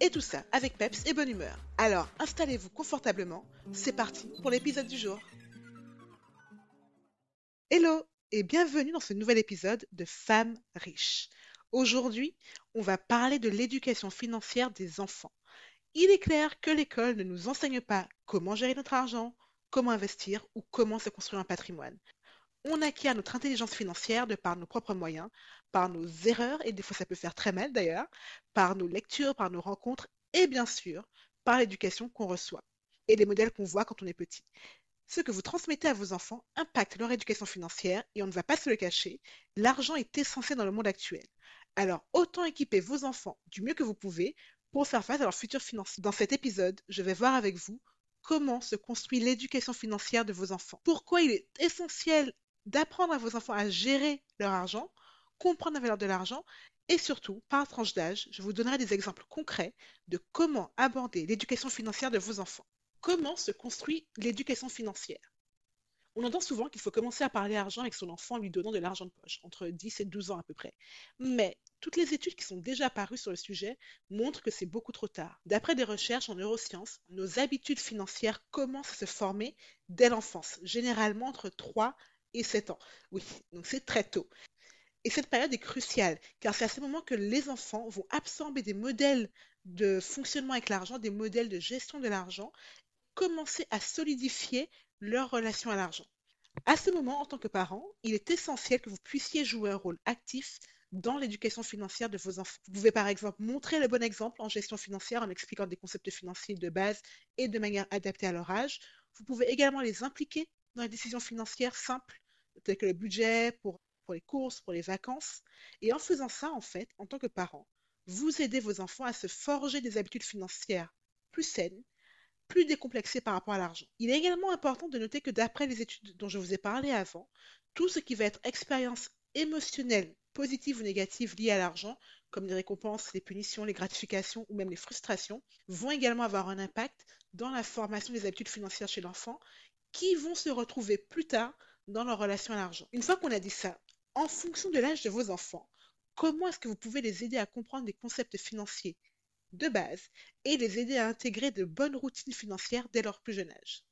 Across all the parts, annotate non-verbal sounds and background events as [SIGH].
Et tout ça avec peps et bonne humeur. Alors installez-vous confortablement, c'est parti pour l'épisode du jour. Hello et bienvenue dans ce nouvel épisode de Femmes riches. Aujourd'hui, on va parler de l'éducation financière des enfants. Il est clair que l'école ne nous enseigne pas comment gérer notre argent, comment investir ou comment se construire un patrimoine. On acquiert notre intelligence financière de par nos propres moyens, par nos erreurs, et des fois ça peut faire très mal d'ailleurs, par nos lectures, par nos rencontres, et bien sûr, par l'éducation qu'on reçoit et les modèles qu'on voit quand on est petit. Ce que vous transmettez à vos enfants impacte leur éducation financière et on ne va pas se le cacher, l'argent est essentiel dans le monde actuel. Alors autant équiper vos enfants du mieux que vous pouvez pour faire face à leur futur financier. Dans cet épisode, je vais voir avec vous comment se construit l'éducation financière de vos enfants. Pourquoi il est essentiel d'apprendre à vos enfants à gérer leur argent, comprendre la valeur de l'argent et surtout, par tranche d'âge, je vous donnerai des exemples concrets de comment aborder l'éducation financière de vos enfants. Comment se construit l'éducation financière? On entend souvent qu'il faut commencer à parler argent avec son enfant en lui donnant de l'argent de poche, entre 10 et 12 ans à peu près. Mais toutes les études qui sont déjà parues sur le sujet montrent que c'est beaucoup trop tard. D'après des recherches en neurosciences, nos habitudes financières commencent à se former dès l'enfance, généralement entre 3 et 7 ans. Oui, donc c'est très tôt. Et cette période est cruciale, car c'est à ce moment que les enfants vont absorber des modèles de fonctionnement avec l'argent, des modèles de gestion de l'argent, commencer à solidifier leur relation à l'argent. À ce moment, en tant que parent, il est essentiel que vous puissiez jouer un rôle actif dans l'éducation financière de vos enfants. Vous pouvez par exemple montrer le bon exemple en gestion financière en expliquant des concepts financiers de base et de manière adaptée à leur âge. Vous pouvez également les impliquer dans les décisions financières simples, telles que le budget pour, pour les courses, pour les vacances. Et en faisant ça, en fait, en tant que parent, vous aidez vos enfants à se forger des habitudes financières plus saines plus décomplexé par rapport à l'argent. Il est également important de noter que d'après les études dont je vous ai parlé avant, tout ce qui va être expérience émotionnelle, positive ou négative liée à l'argent, comme les récompenses, les punitions, les gratifications ou même les frustrations, vont également avoir un impact dans la formation des habitudes financières chez l'enfant qui vont se retrouver plus tard dans leur relation à l'argent. Une fois qu'on a dit ça, en fonction de l'âge de vos enfants, comment est-ce que vous pouvez les aider à comprendre des concepts financiers de base et les aider à intégrer de bonnes routines financières dès leur plus jeune âge?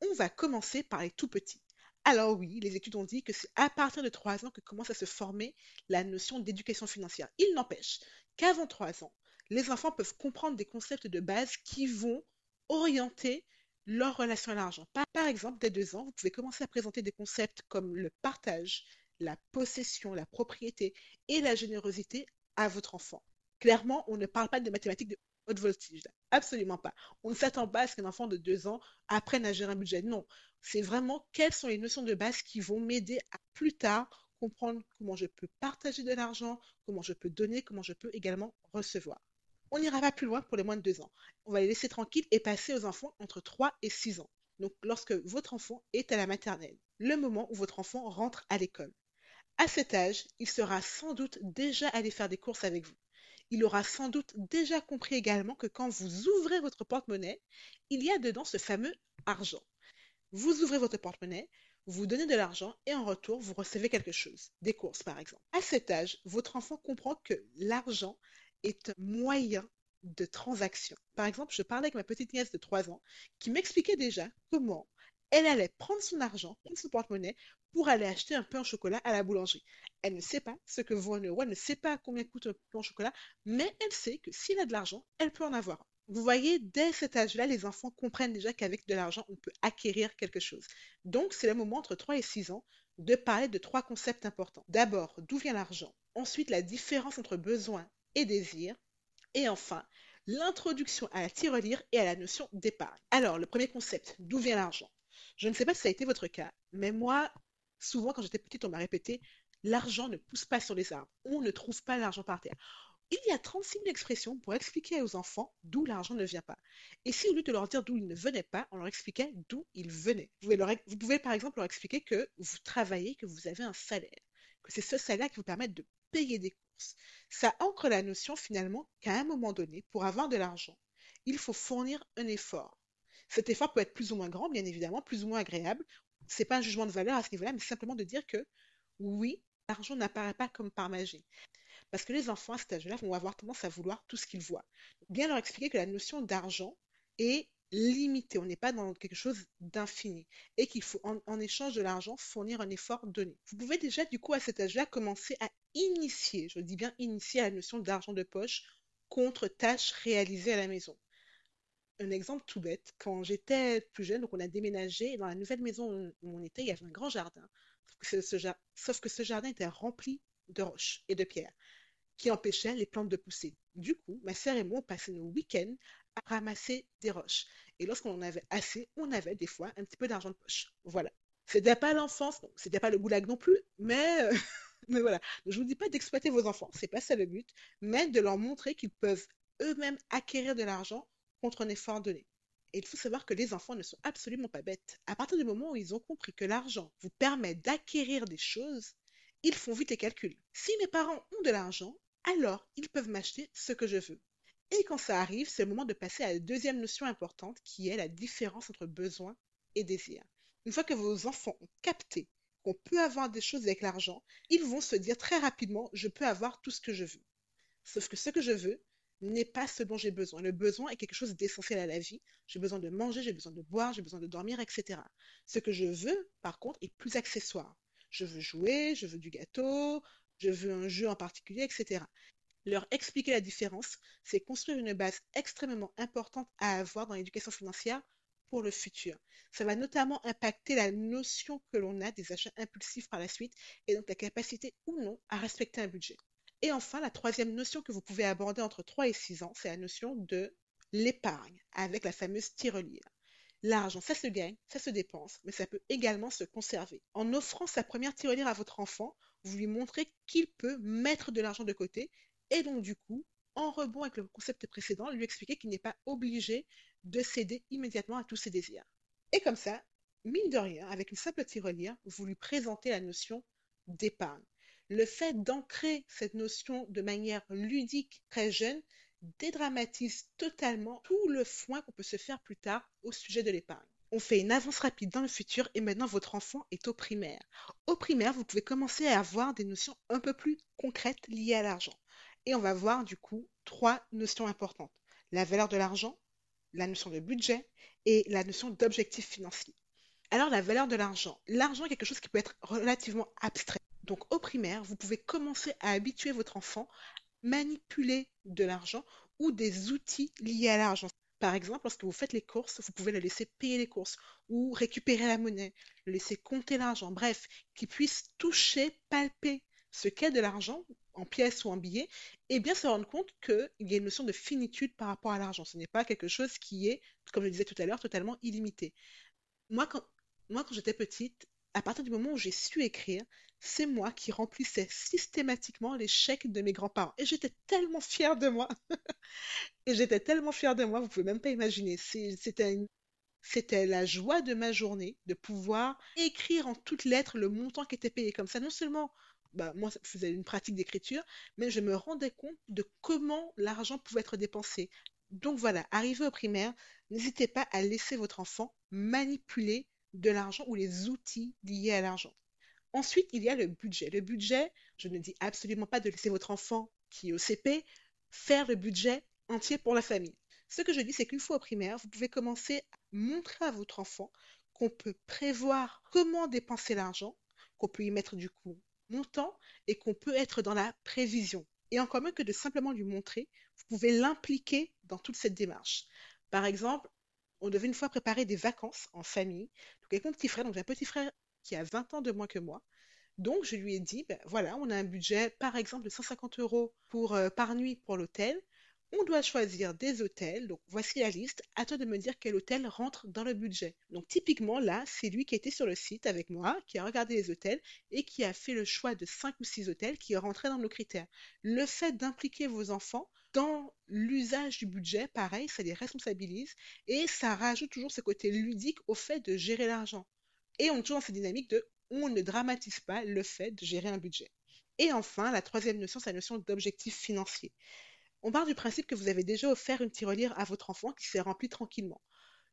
On va commencer par les tout petits. Alors oui, les études ont dit que c'est à partir de 3 ans que commence à se former la notion d'éducation financière. Il n'empêche qu'avant 3 ans, les enfants peuvent comprendre des concepts de base qui vont orienter leur relation à l'argent. Par exemple, dès 2 ans, vous pouvez commencer à présenter des concepts comme le partage, la possession, la propriété et la générosité à votre enfant. Clairement, on ne parle pas de mathématiques de haute voltige. Absolument pas. On ne s'attend pas à ce qu'un enfant de deux ans apprenne à gérer un budget. Non. C'est vraiment quelles sont les notions de base qui vont m'aider à plus tard comprendre comment je peux partager de l'argent, comment je peux donner, comment je peux également recevoir. On n'ira pas plus loin pour les moins de deux ans. On va les laisser tranquilles et passer aux enfants entre 3 et 6 ans. Donc lorsque votre enfant est à la maternelle, le moment où votre enfant rentre à l'école. À cet âge, il sera sans doute déjà allé faire des courses avec vous il aura sans doute déjà compris également que quand vous ouvrez votre porte-monnaie, il y a dedans ce fameux argent. Vous ouvrez votre porte-monnaie, vous donnez de l'argent et en retour, vous recevez quelque chose, des courses par exemple. À cet âge, votre enfant comprend que l'argent est un moyen de transaction. Par exemple, je parlais avec ma petite nièce de 3 ans qui m'expliquait déjà comment elle allait prendre son argent, prendre son porte-monnaie pour aller acheter un pain au chocolat à la boulangerie. Elle ne sait pas ce que vaut un euro, elle ne sait pas combien coûte un pain au chocolat, mais elle sait que s'il a de l'argent, elle peut en avoir. Vous voyez, dès cet âge-là, les enfants comprennent déjà qu'avec de l'argent, on peut acquérir quelque chose. Donc, c'est le moment entre 3 et 6 ans de parler de trois concepts importants. D'abord, d'où vient l'argent? Ensuite, la différence entre besoin et désir. Et enfin, l'introduction à la tirelire et à la notion d'épargne. Alors, le premier concept, d'où vient l'argent? Je ne sais pas si ça a été votre cas, mais moi, souvent quand j'étais petite, on m'a répété l'argent ne pousse pas sur les arbres. On ne trouve pas l'argent par terre. Il y a 36 000 expressions pour expliquer aux enfants d'où l'argent ne vient pas. Et si au lieu de leur dire d'où il ne venait pas, on leur expliquait d'où il venait. Vous pouvez, vous pouvez par exemple leur expliquer que vous travaillez, que vous avez un salaire, que c'est ce salaire qui vous permet de payer des courses. Ça ancre la notion finalement qu'à un moment donné, pour avoir de l'argent, il faut fournir un effort. Cet effort peut être plus ou moins grand, bien évidemment, plus ou moins agréable. C'est pas un jugement de valeur à ce niveau-là, mais simplement de dire que oui, l'argent n'apparaît pas comme par magie. Parce que les enfants à cet âge-là vont avoir tendance à vouloir tout ce qu'ils voient. Bien leur expliquer que la notion d'argent est limitée. On n'est pas dans quelque chose d'infini. Et qu'il faut, en, échange de l'argent, fournir un effort donné. Vous pouvez déjà, du coup, à cet âge-là, commencer à initier, je dis bien initier la notion d'argent de poche contre tâches réalisées à la maison. Un exemple tout bête, quand j'étais plus jeune, donc on a déménagé, dans la nouvelle maison où on était, il y avait un grand jardin. sauf que ce jardin était rempli de roches et de pierres qui empêchait les plantes de pousser. Du coup, ma sœur et moi, on passait nos week-ends à ramasser des roches. Et lorsqu'on en avait assez, on avait des fois un petit peu d'argent de poche. Voilà. C'était pas l'enfance, c'était pas le goulag non plus, mais, euh, [LAUGHS] mais voilà. je vous dis pas d'exploiter vos enfants, c'est pas ça le but, mais de leur montrer qu'ils peuvent eux-mêmes acquérir de l'argent contre un effort donné. Et il faut savoir que les enfants ne sont absolument pas bêtes. À partir du moment où ils ont compris que l'argent vous permet d'acquérir des choses, ils font vite les calculs. Si mes parents ont de l'argent, alors ils peuvent m'acheter ce que je veux. Et quand ça arrive, c'est le moment de passer à la deuxième notion importante qui est la différence entre besoin et désir. Une fois que vos enfants ont capté qu'on peut avoir des choses avec l'argent, ils vont se dire très rapidement je peux avoir tout ce que je veux. Sauf que ce que je veux n'est pas ce dont j'ai besoin. Le besoin est quelque chose d'essentiel à la vie. J'ai besoin de manger, j'ai besoin de boire, j'ai besoin de dormir, etc. Ce que je veux, par contre, est plus accessoire. Je veux jouer, je veux du gâteau, je veux un jeu en particulier, etc. Leur expliquer la différence, c'est construire une base extrêmement importante à avoir dans l'éducation financière pour le futur. Ça va notamment impacter la notion que l'on a des achats impulsifs par la suite et donc la capacité ou non à respecter un budget. Et enfin, la troisième notion que vous pouvez aborder entre 3 et 6 ans, c'est la notion de l'épargne avec la fameuse tirelire. L'argent, ça se gagne, ça se dépense, mais ça peut également se conserver. En offrant sa première tirelire à votre enfant, vous lui montrez qu'il peut mettre de l'argent de côté et donc du coup, en rebond avec le concept précédent, lui expliquer qu'il n'est pas obligé de céder immédiatement à tous ses désirs. Et comme ça, mine de rien, avec une simple tirelire, vous lui présentez la notion d'épargne. Le fait d'ancrer cette notion de manière ludique très jeune dédramatise totalement tout le foin qu'on peut se faire plus tard au sujet de l'épargne on fait une avance rapide dans le futur et maintenant votre enfant est au primaire. Au primaire, vous pouvez commencer à avoir des notions un peu plus concrètes liées à l'argent. Et on va voir du coup trois notions importantes. La valeur de l'argent, la notion de budget et la notion d'objectif financier. Alors la valeur de l'argent. L'argent est quelque chose qui peut être relativement abstrait. Donc au primaire, vous pouvez commencer à habituer votre enfant à manipuler de l'argent ou des outils liés à l'argent. Par exemple, lorsque vous faites les courses, vous pouvez le laisser payer les courses ou récupérer la monnaie, le laisser compter l'argent, bref, qu'il puisse toucher, palper ce qu'est de l'argent en pièces ou en billets, et bien se rendre compte qu'il y a une notion de finitude par rapport à l'argent. Ce n'est pas quelque chose qui est, comme je disais tout à l'heure, totalement illimité. Moi, quand, moi, quand j'étais petite, à partir du moment où j'ai su écrire, c'est moi qui remplissais systématiquement les chèques de mes grands-parents. Et j'étais tellement fière de moi. [LAUGHS] et j'étais tellement fière de moi, vous pouvez même pas imaginer. C'était C'était la joie de ma journée de pouvoir écrire en toutes lettres le montant qui était payé. Comme ça, non seulement bah, moi, je faisais une pratique d'écriture, mais je me rendais compte de comment l'argent pouvait être dépensé. Donc voilà, arrivé au primaire, n'hésitez pas à laisser votre enfant manipuler de l'argent ou les outils liés à l'argent. Ensuite, il y a le budget. Le budget, je ne dis absolument pas de laisser votre enfant qui est au CP faire le budget entier pour la famille. Ce que je dis, c'est qu'une fois au primaire, vous pouvez commencer à montrer à votre enfant qu'on peut prévoir comment dépenser l'argent, qu'on peut y mettre du coup montant et qu'on peut être dans la prévision. Et encore mieux que de simplement lui montrer, vous pouvez l'impliquer dans toute cette démarche. Par exemple, on devait une fois préparer des vacances en famille. Donc avec mon petit frère, donc j'ai un petit frère qui a 20 ans de moins que moi. Donc, je lui ai dit, ben, voilà, on a un budget, par exemple, de 150 euros euh, par nuit pour l'hôtel. On doit choisir des hôtels. Donc voici la liste. À toi de me dire quel hôtel rentre dans le budget. Donc typiquement là, c'est lui qui était sur le site avec moi, qui a regardé les hôtels et qui a fait le choix de 5 ou 6 hôtels qui rentraient dans nos critères. Le fait d'impliquer vos enfants dans l'usage du budget, pareil, ça les responsabilise et ça rajoute toujours ce côté ludique au fait de gérer l'argent. Et on est toujours dans cette dynamique de on ne dramatise pas le fait de gérer un budget. Et enfin, la troisième notion, c'est la notion d'objectif financier. On part du principe que vous avez déjà offert une tirelire à votre enfant qui s'est remplie tranquillement.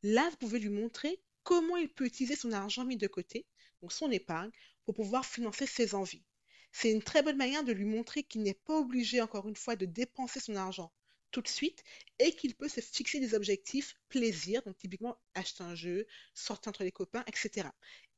Là, vous pouvez lui montrer comment il peut utiliser son argent mis de côté, donc son épargne, pour pouvoir financer ses envies. C'est une très bonne manière de lui montrer qu'il n'est pas obligé, encore une fois, de dépenser son argent tout de suite et qu'il peut se fixer des objectifs plaisir, donc typiquement acheter un jeu, sortir entre les copains, etc.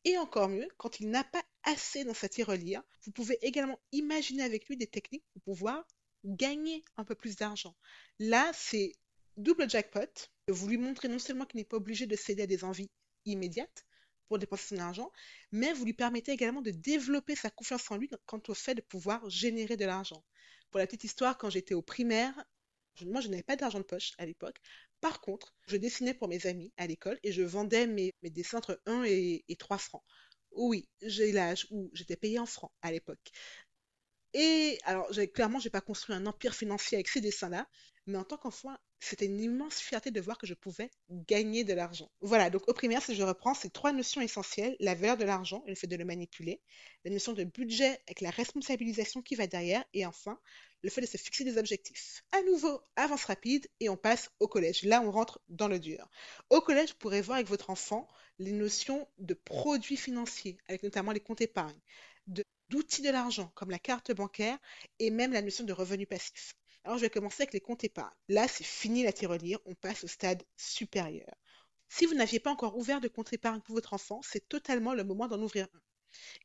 Et encore mieux, quand il n'a pas assez dans sa tirelire, vous pouvez également imaginer avec lui des techniques pour pouvoir gagner un peu plus d'argent. Là, c'est double jackpot. Vous lui montrez non seulement qu'il n'est pas obligé de céder à des envies immédiates pour dépenser son argent, mais vous lui permettez également de développer sa confiance en lui quant au fait de pouvoir générer de l'argent. Pour la petite histoire, quand j'étais au primaire, moi je n'avais pas d'argent de poche à l'époque. Par contre, je dessinais pour mes amis à l'école et je vendais mes, dessins entre 1 et, et 3 francs. Oui, j'ai l'âge où j'étais payé en francs à l'époque. Et alors, clairement, je n'ai pas construit un empire financier avec ces dessins-là, mais en tant qu'enfant, c'était une immense fierté de voir que je pouvais gagner de l'argent. Voilà, donc au primaire, si je reprends, ces trois notions essentielles, la valeur de l'argent et le fait de le manipuler, la notion de budget avec la responsabilisation qui va derrière, et enfin, le fait de se fixer des objectifs. À nouveau, avance rapide et on passe au collège. Là, on rentre dans le dur. Au collège, vous pourrez voir avec votre enfant les notions de produits financiers, avec notamment les comptes épargne, d'outils de l'argent, comme la carte bancaire et même la notion de revenu passif. Alors, je vais commencer avec les comptes épargne. Là, c'est fini la tirelire, on passe au stade supérieur. Si vous n'aviez pas encore ouvert de compte épargne pour votre enfant, c'est totalement le moment d'en ouvrir un.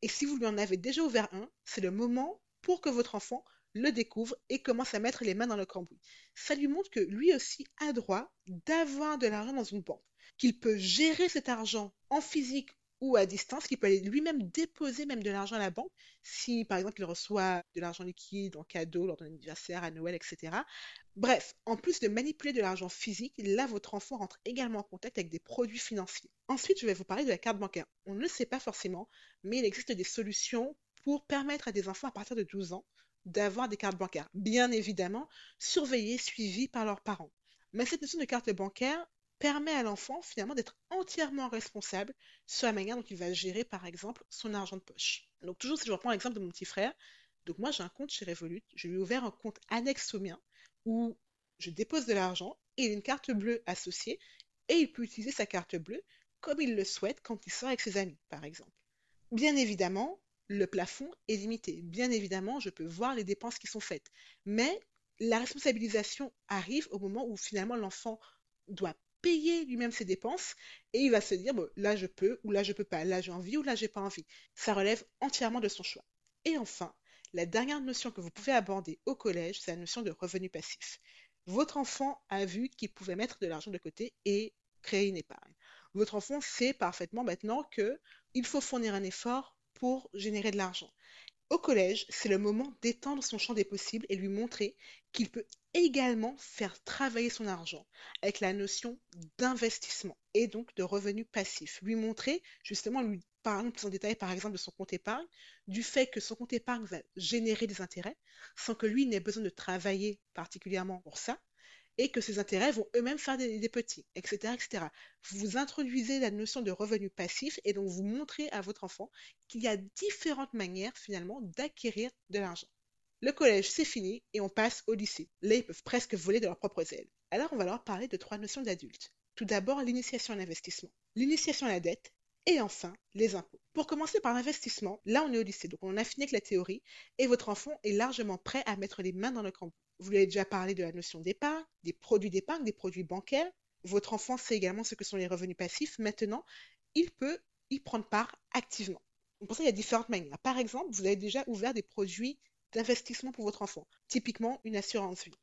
Et si vous lui en avez déjà ouvert un, c'est le moment pour que votre enfant le découvre et commence à mettre les mains dans le cambouis. Ça lui montre que lui aussi a droit d'avoir de l'argent dans une banque, qu'il peut gérer cet argent en physique ou à distance, qui peut aller lui-même déposer même de l'argent à la banque, si par exemple il reçoit de l'argent liquide en cadeau lors d'un anniversaire, à Noël, etc. Bref, en plus de manipuler de l'argent physique, là votre enfant rentre également en contact avec des produits financiers. Ensuite, je vais vous parler de la carte bancaire. On ne le sait pas forcément, mais il existe des solutions pour permettre à des enfants à partir de 12 ans d'avoir des cartes bancaires. Bien évidemment, surveillées, suivies par leurs parents. Mais cette notion de carte bancaire, permet à l'enfant finalement d'être entièrement responsable sur la manière dont il va gérer par exemple son argent de poche. Donc toujours si je reprends l'exemple de mon petit frère, donc moi j'ai un compte chez Revolut, je lui ai ouvert un compte annexe au mien où je dépose de l'argent et une carte bleue associée et il peut utiliser sa carte bleue comme il le souhaite quand il sort avec ses amis par exemple. Bien évidemment, le plafond est limité. Bien évidemment, je peux voir les dépenses qui sont faites. Mais la responsabilisation arrive au moment où finalement l'enfant doit payer lui-même ses dépenses et il va se dire là je peux ou là je peux pas, là j'ai envie ou là j'ai pas envie. Ça relève entièrement de son choix. Et enfin, la dernière notion que vous pouvez aborder au collège, c'est la notion de revenu passif. Votre enfant a vu qu'il pouvait mettre de l'argent de côté et créer une épargne. Votre enfant sait parfaitement maintenant que il faut fournir un effort pour générer de l'argent. Au collège, c'est le moment d'étendre son champ des possibles et lui montrer qu'il peut également faire travailler son argent avec la notion d'investissement et donc de revenu passif. Lui montrer, justement, lui parler plus en détail par exemple de son compte épargne, du fait que son compte épargne va générer des intérêts sans que lui n'ait besoin de travailler particulièrement pour ça, et que ces intérêts vont eux-mêmes faire des, petits, etc., etc. Vous introduisez la notion de revenu passif et donc vous montrez à votre enfant qu'il y a différentes manières finalement d'acquérir de l'argent. Le collège, c'est fini et on passe au lycée. Là, ils peuvent presque voler de leurs propres ailes. Alors, on va leur parler de trois notions d'adultes. Tout d'abord, l'initiation à l'investissement, l'initiation à la dette et enfin les impôts. Pour commencer par l'investissement, là on est au lycée, donc on a fini avec la théorie et votre enfant est largement prêt à mettre les mains dans le cambouis. Vous lui avez déjà parlé de la notion d'épargne, des produits d'épargne, des produits bancaires. Votre enfant sait également ce que sont les revenus passifs. Maintenant, il peut y prendre part activement. pour ça, il y a différentes manières. Par exemple, vous avez déjà ouvert des produits d'investissement pour votre enfant, typiquement une assurance vie.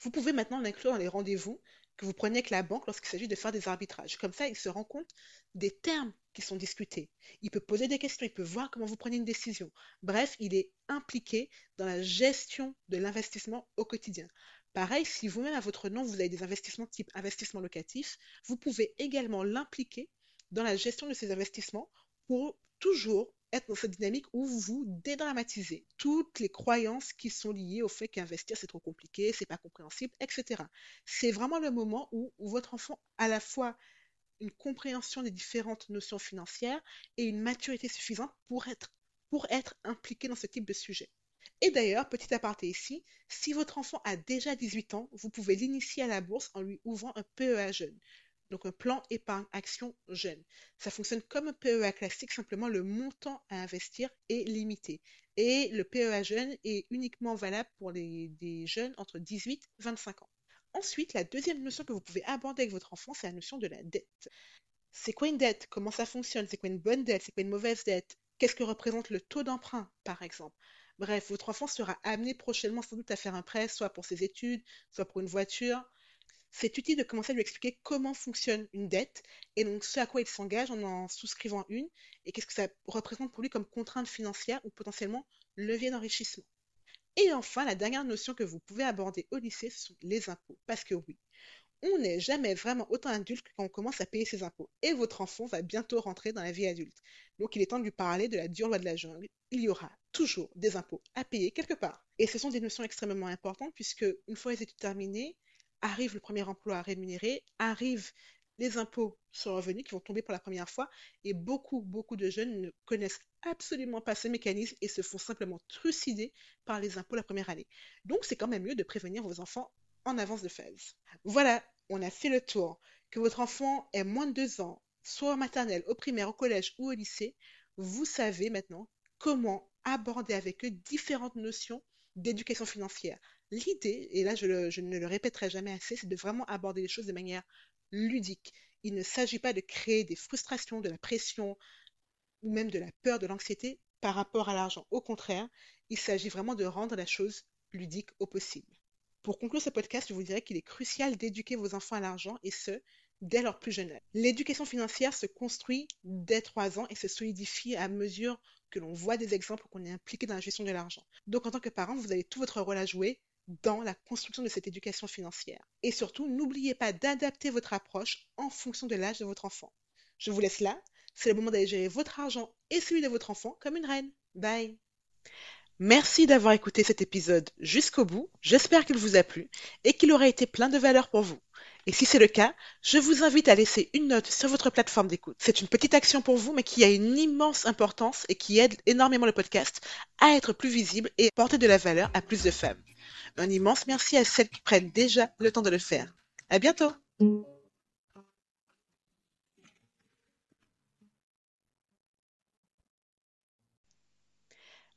Vous pouvez maintenant l'inclure dans les rendez-vous que vous prenez avec la banque lorsqu'il s'agit de faire des arbitrages. Comme ça, il se rend compte des termes qui sont discutés. Il peut poser des questions, il peut voir comment vous prenez une décision. Bref, il est impliqué dans la gestion de l'investissement au quotidien. Pareil, si vous-même à votre nom, vous avez des investissements type investissement locatif, vous pouvez également l'impliquer dans la gestion de ces investissements pour toujours être dans cette dynamique où vous dédramatisez toutes les croyances qui sont liées au fait qu'investir c'est trop compliqué, c'est pas compréhensible, etc. C'est vraiment le moment où, votre enfant a à la fois une compréhension des différentes notions financières et une maturité suffisante pour être, pour être impliqué dans ce type de sujet. Et d'ailleurs, petit aparté ici, si votre enfant a déjà 18 ans, vous pouvez l'initier à la bourse en lui ouvrant un PEA jeune donc un plan épargne action jeune. Ça fonctionne comme un PEA classique, simplement le montant à investir est limité. Et le PEA jeune est uniquement valable pour les, jeunes entre 18 et 25 ans. Ensuite, la deuxième notion que vous pouvez aborder avec votre enfant, c'est la notion de la dette. C'est quoi une dette? Comment ça fonctionne? C'est quoi une bonne dette? C'est quoi une mauvaise dette? Qu'est-ce que représente le taux d'emprunt, par exemple? Bref, votre enfant sera amené prochainement sans doute à faire un prêt, soit pour ses études, soit pour une voiture, c'est utile de commencer à lui expliquer comment fonctionne une dette et donc ce à quoi il s'engage en en souscrivant une et qu'est-ce que ça représente pour lui comme contrainte financière ou potentiellement levier d'enrichissement. Et enfin, la dernière notion que vous pouvez aborder au lycée, ce sont les impôts. Parce que oui, on n'est jamais vraiment autant adulte que quand on commence à payer ses impôts. Et votre enfant va bientôt rentrer dans la vie adulte. Donc il est temps de lui parler de la dure loi de la jungle. Il y aura toujours des impôts à payer quelque part. Et ce sont des notions extrêmement importantes puisque une fois les études terminées, arrive le premier emploi à rémunérer, arrivent les impôts sur le revenu qui vont tomber pour la première fois et beaucoup, beaucoup de jeunes ne connaissent absolument pas ce mécanisme et se font simplement trucider par les impôts la première année. Donc c'est quand même mieux de prévenir vos enfants en avance de phase. Voilà, on a fait le tour. Que votre enfant ait moins de deux ans, soit en maternelle, au primaire, au collège ou au lycée, vous savez maintenant comment aborder avec eux différentes notions d'éducation financière. L'idée, et là je, ne le répéterai jamais assez, c'est de vraiment aborder les choses de manière ludique. Il ne s'agit pas de créer des frustrations, de la pression ou même de la peur, de l'anxiété par rapport à l'argent. Au contraire, il s'agit vraiment de rendre la chose ludique au possible. Pour conclure ce podcast, je vous dirais qu'il est crucial d'éduquer vos enfants à l'argent et ce, dès leur plus jeune âge. L'éducation financière se construit dès 3 ans et se solidifie à mesure que l'on voit des exemples qu'on est impliqué dans la gestion de l'argent. Donc en tant que parent, vous avez tout votre rôle à jouer dans la construction de cette éducation financière. Et surtout, n'oubliez pas d'adapter votre approche en fonction de l'âge de votre enfant. Je vous laisse là. C'est le moment d'aller gérer votre argent et celui de votre enfant comme une reine. Bye Merci d'avoir écouté cet épisode jusqu'au bout. J'espère qu'il vous a plu et qu'il aura été plein de valeur pour vous. Et si c'est le cas, je vous invite à laisser une note sur votre plateforme d'écoute. C'est une petite action pour vous, mais qui a une immense importance et qui aide énormément le podcast à être plus visible et porter de la valeur à plus de femmes. Un immense merci à celles qui prennent déjà le temps de le faire. À bientôt!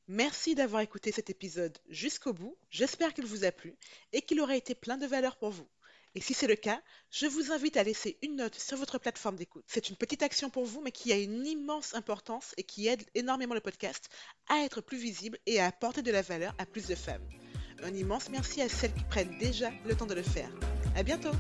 Merci d'avoir écouté cet épisode jusqu'au bout. J'espère qu'il vous a plu et qu'il aura été plein de valeur pour vous. Et si c'est le cas, je vous invite à laisser une note sur votre plateforme d'écoute. C'est une petite action pour vous, mais qui a une immense importance et qui aide énormément le podcast à être plus visible et à apporter de la valeur à plus de femmes. Un immense merci à celles qui prennent déjà le temps de le faire. À bientôt!